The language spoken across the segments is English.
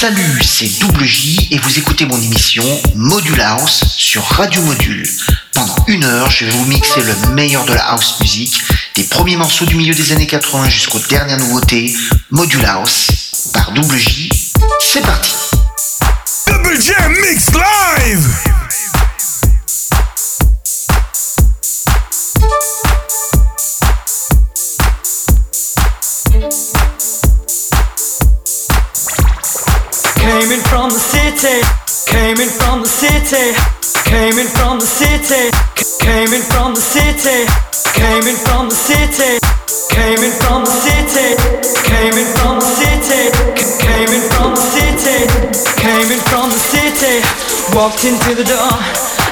Salut, c'est Double J et vous écoutez mon émission Module House sur Radio Module. Pendant une heure, je vais vous mixer le meilleur de la house music, des premiers morceaux du milieu des années 80 jusqu'aux dernières nouveautés. Module House par Double J. C'est parti. Double J Mix Live! Came in from the city, came in from the city, came in from the city, came in from the city, came in from the city, came in from the city, came in from the city, came in from the city, came in from the city, walked into the door.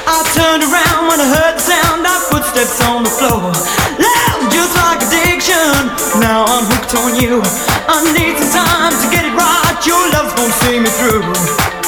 I turned around when I heard the sound of footsteps on the floor. Loud, just like addiction. Now I'm hooked on you. I need some time to get it. Your love's gonna see me through.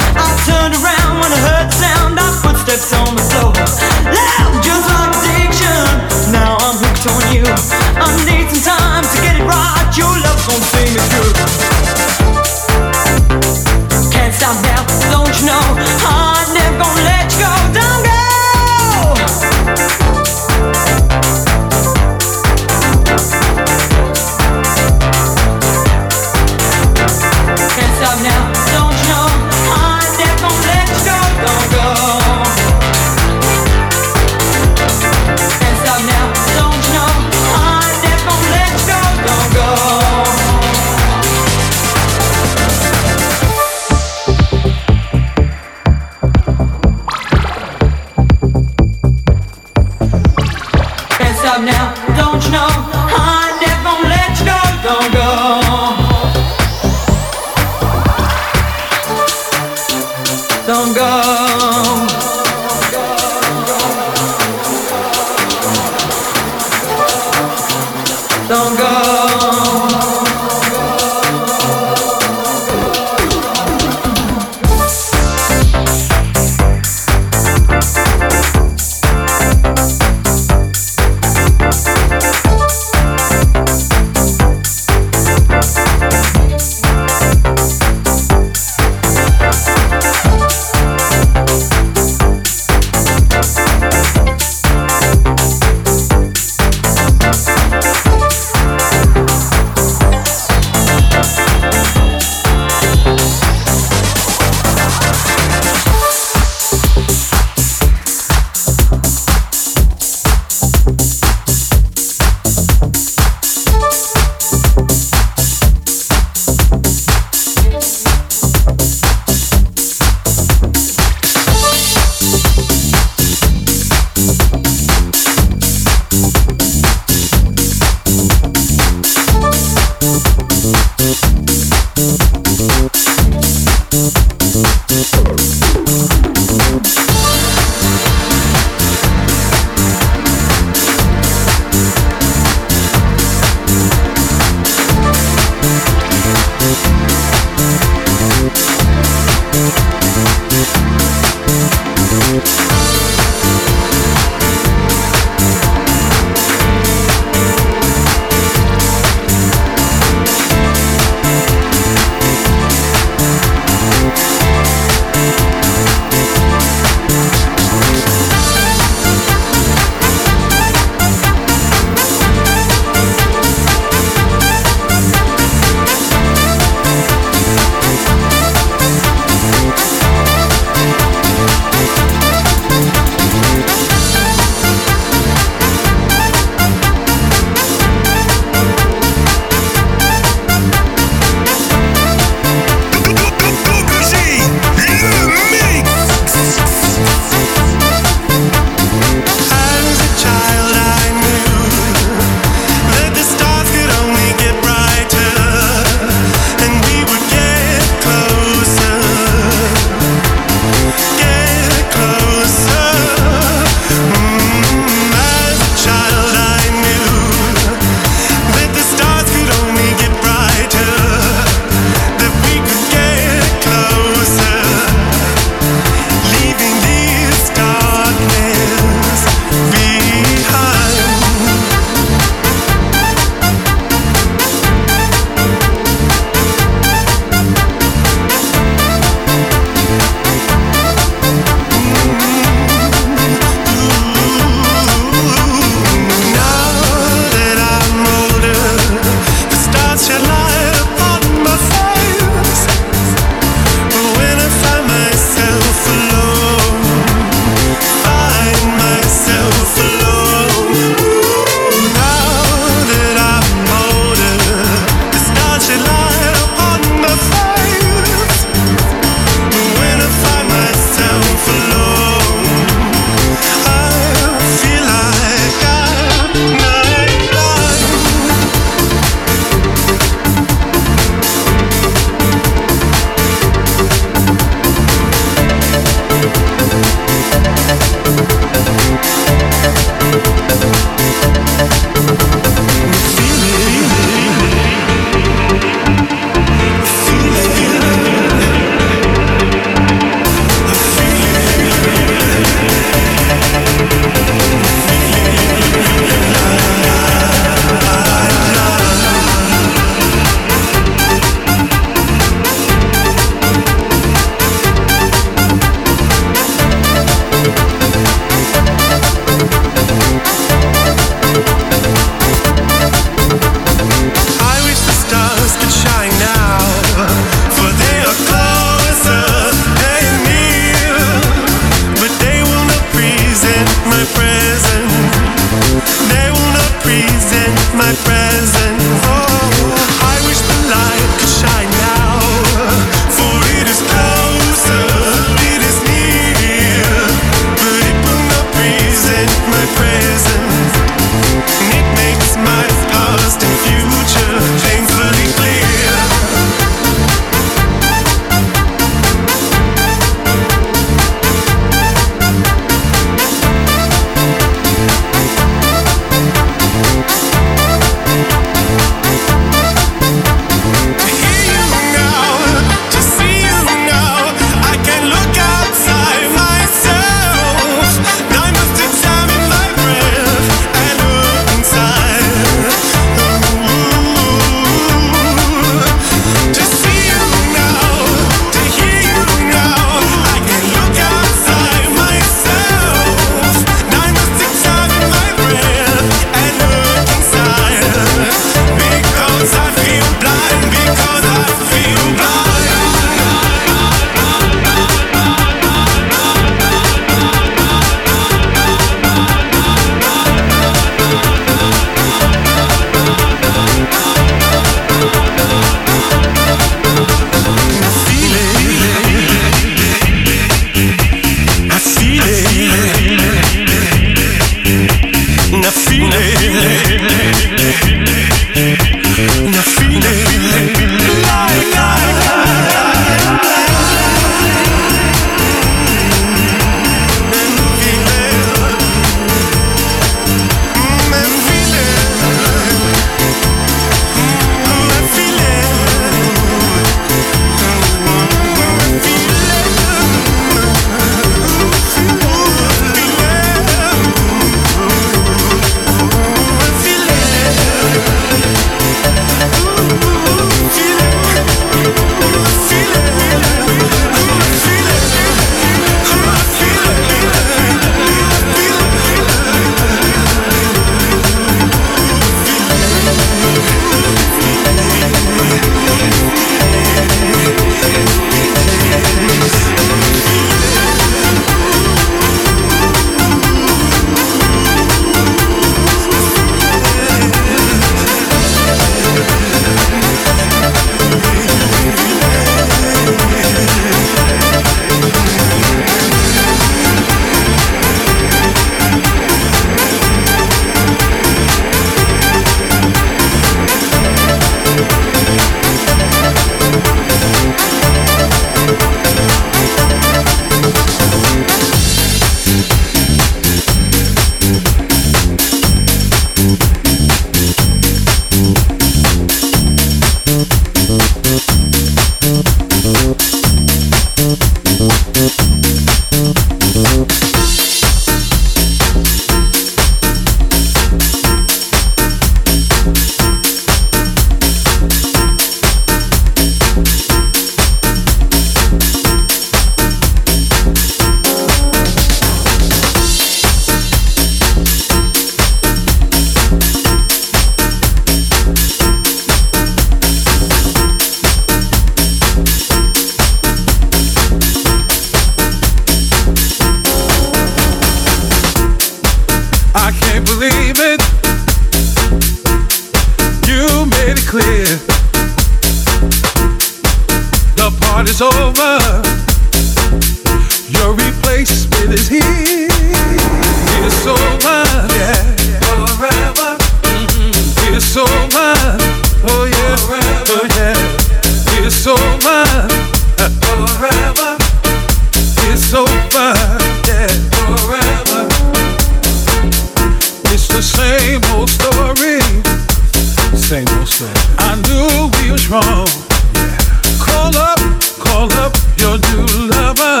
Story. I knew we was wrong. Yeah. Call up, call up your new lover.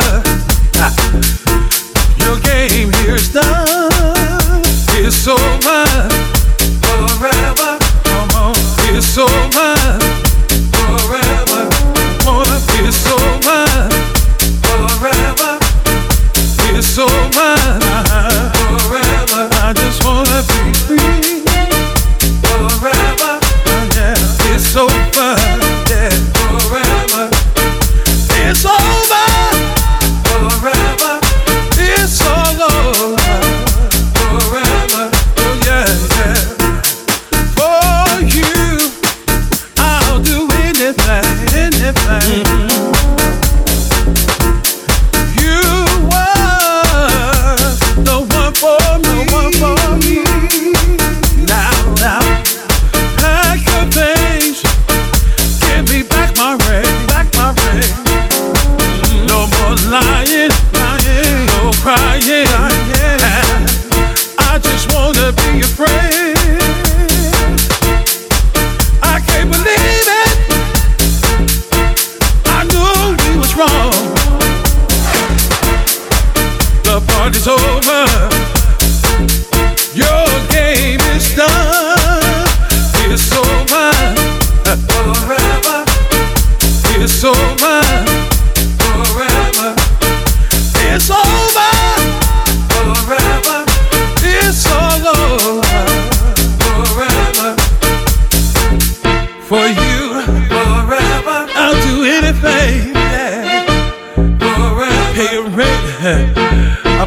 Your game here's done. It's over. Forever. Come on. It's over.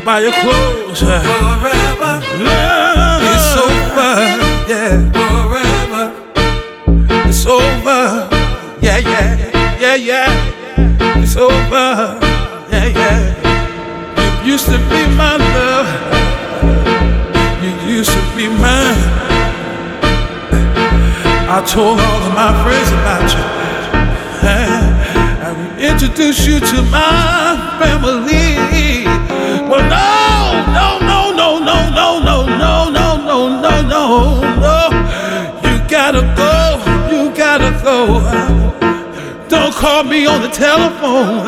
I'll your clothes. Forever. Love. It's over. Yeah. Forever. It's over. Yeah, yeah. Yeah, yeah. It's over. Yeah, yeah. You used to be my love. You used to be mine. I told all of my friends about you. I will introduce you to my family. No. You gotta go. You gotta go. Don't call me on the telephone.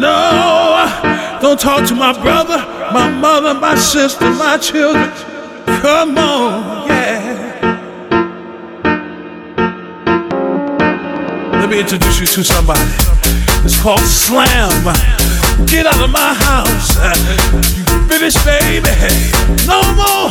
No, don't talk to my brother, my mother, my sister, my children. Come on, yeah. Let me introduce you to somebody. It's called Slam. Get out of my house. You finished, baby. No more,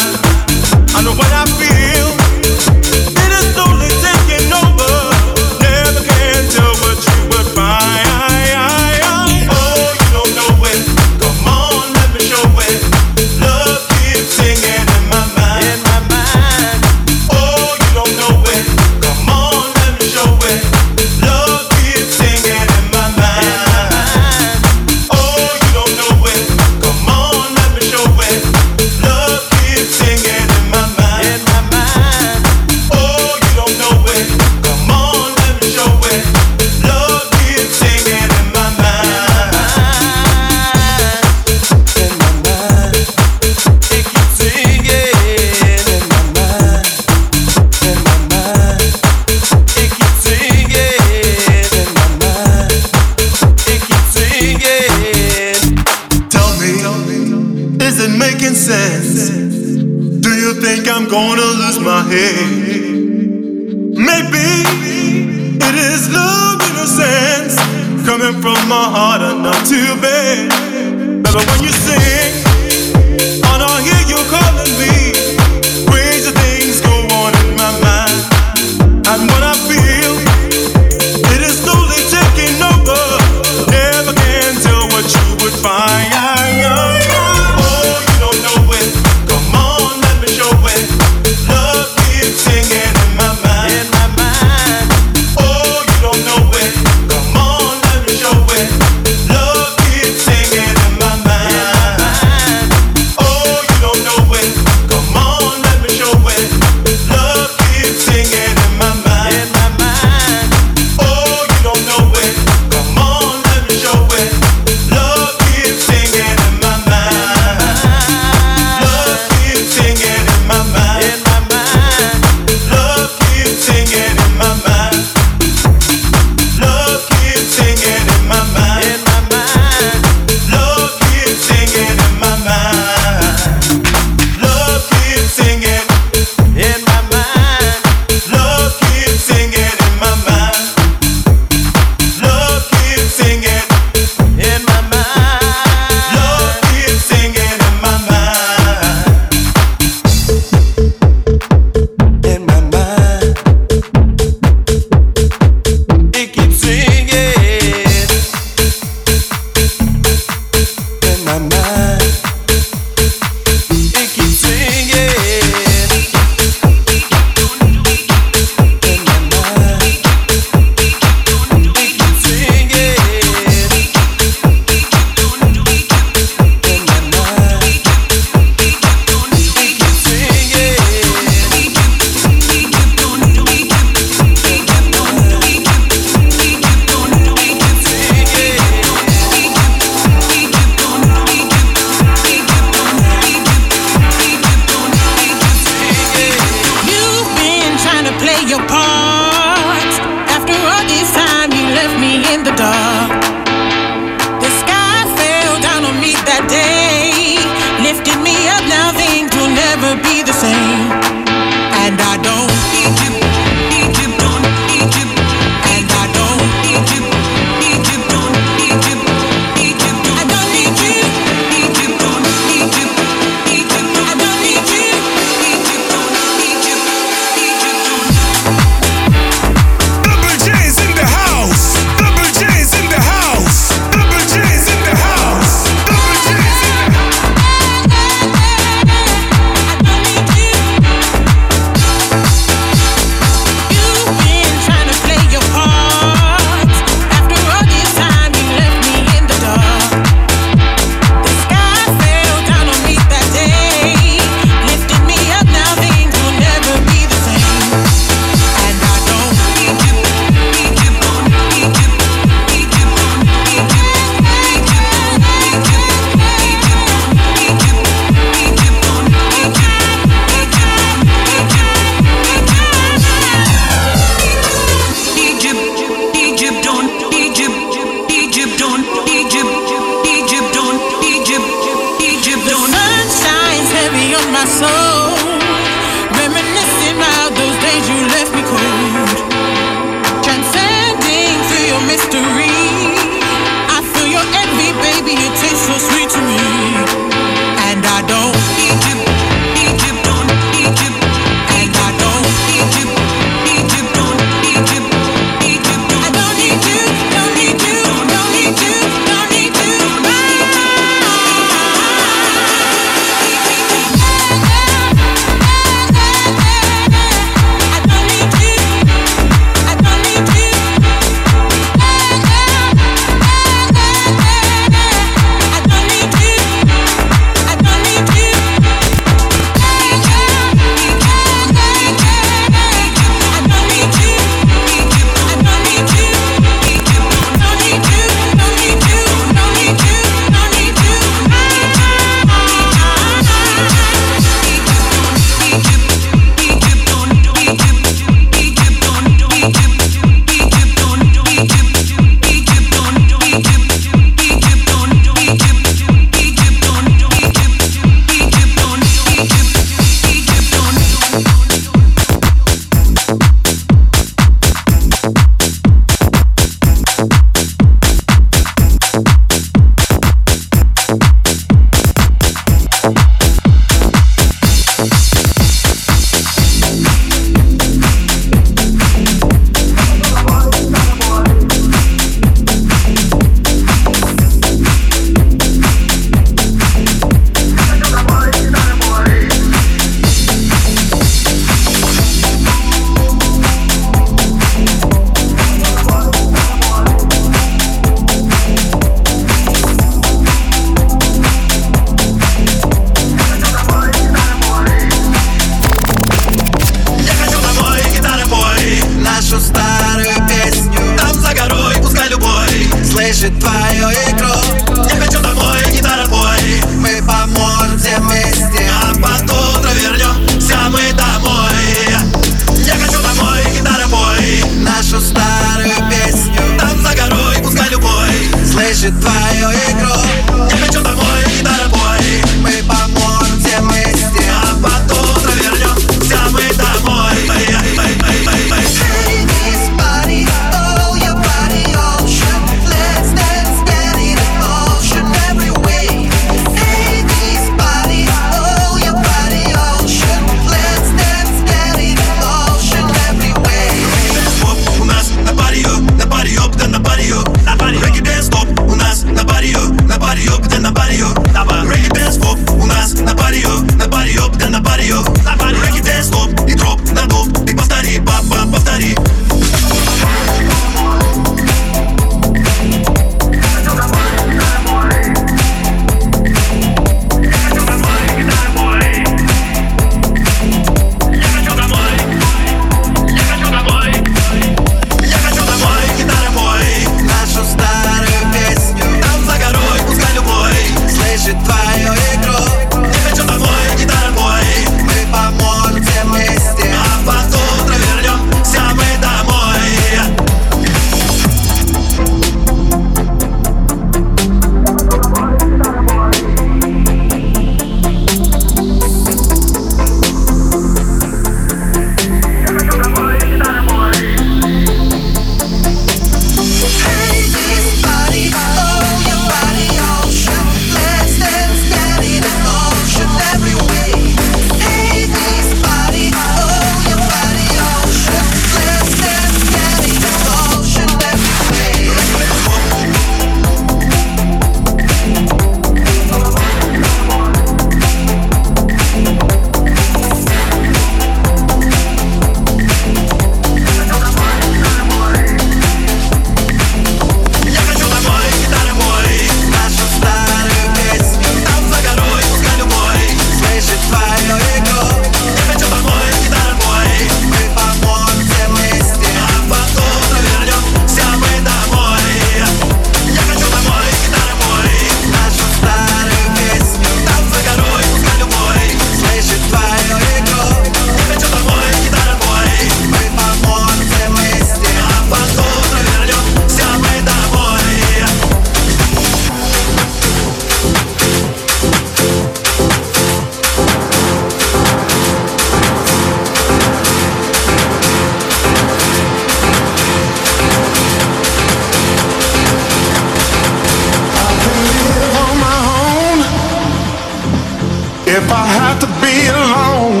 have to be alone,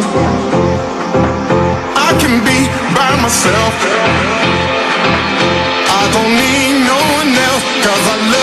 I can be by myself. I don't need no one else, cause I love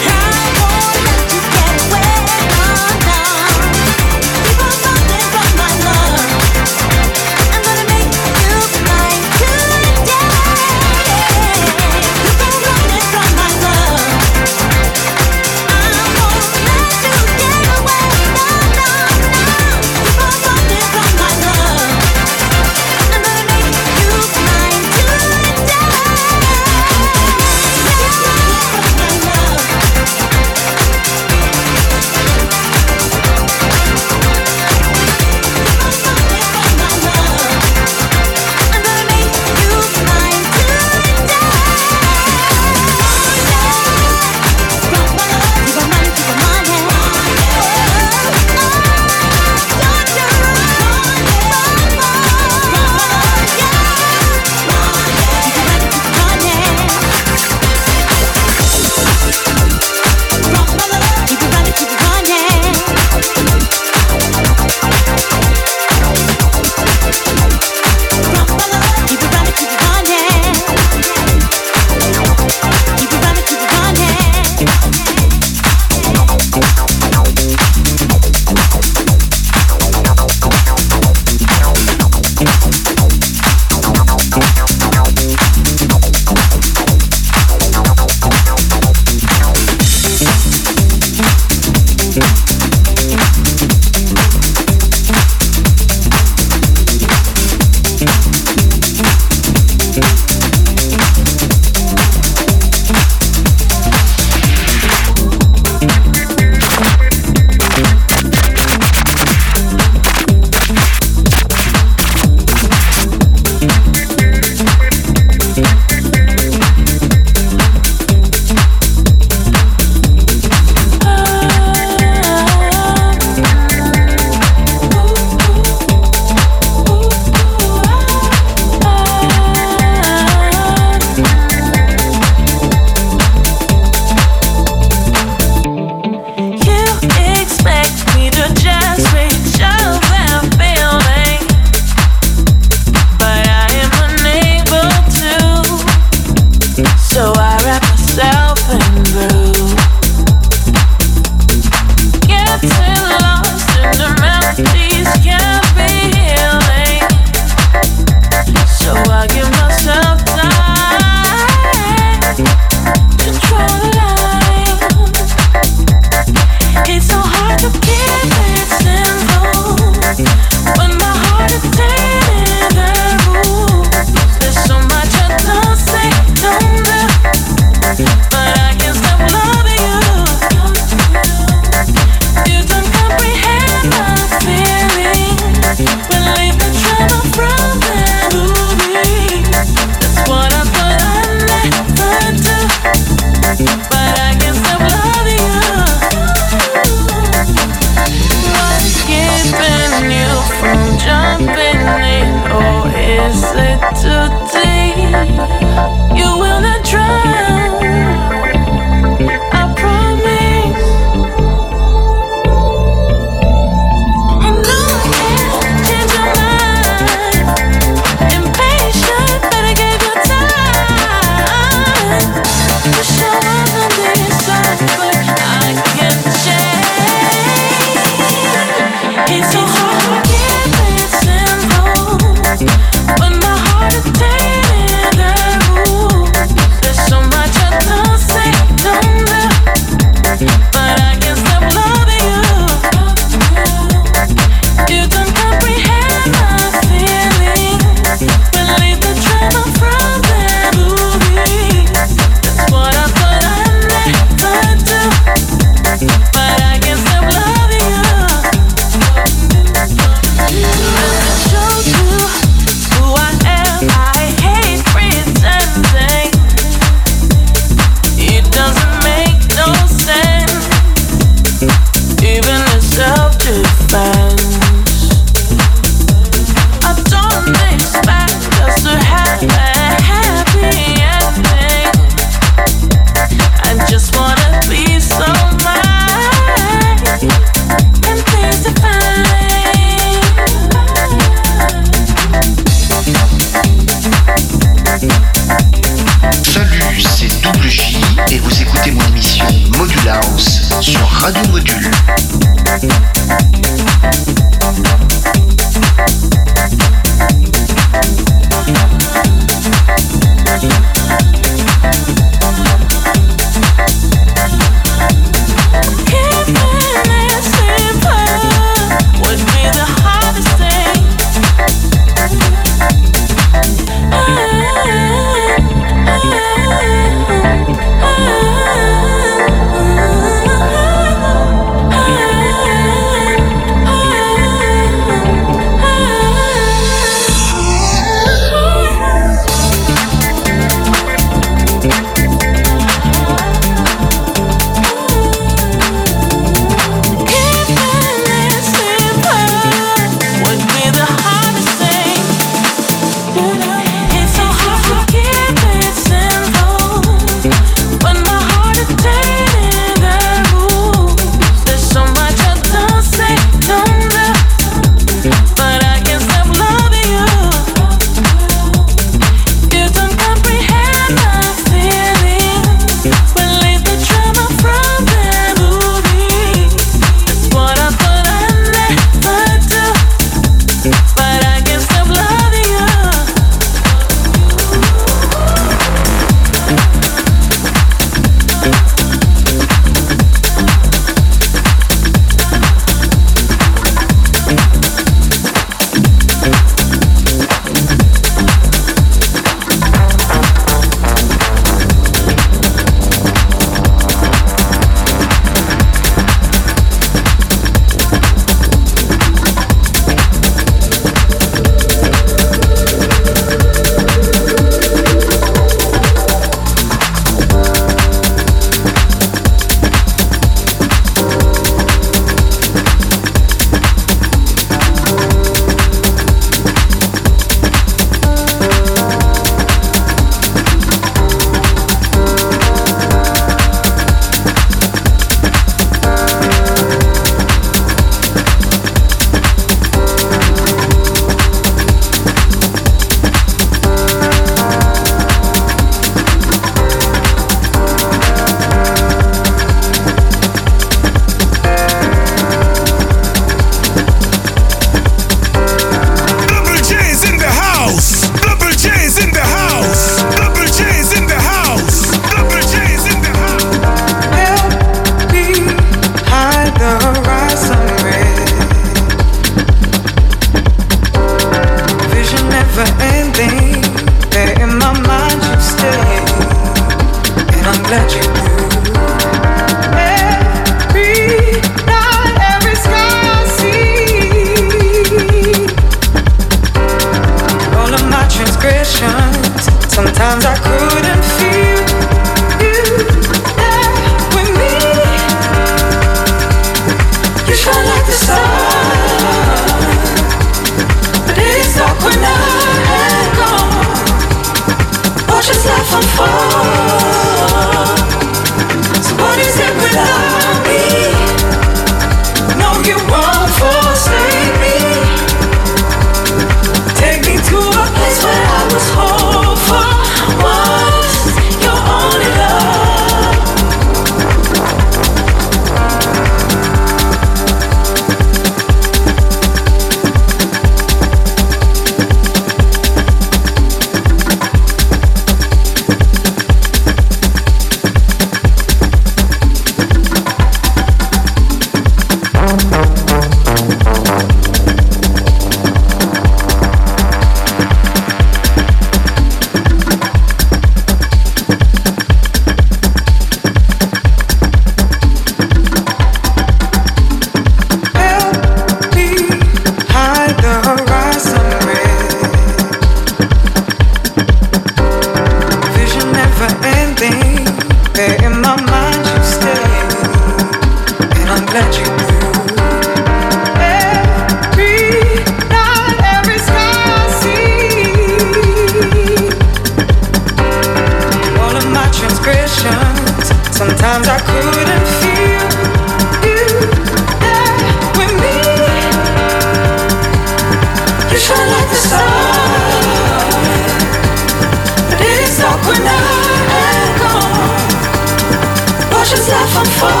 for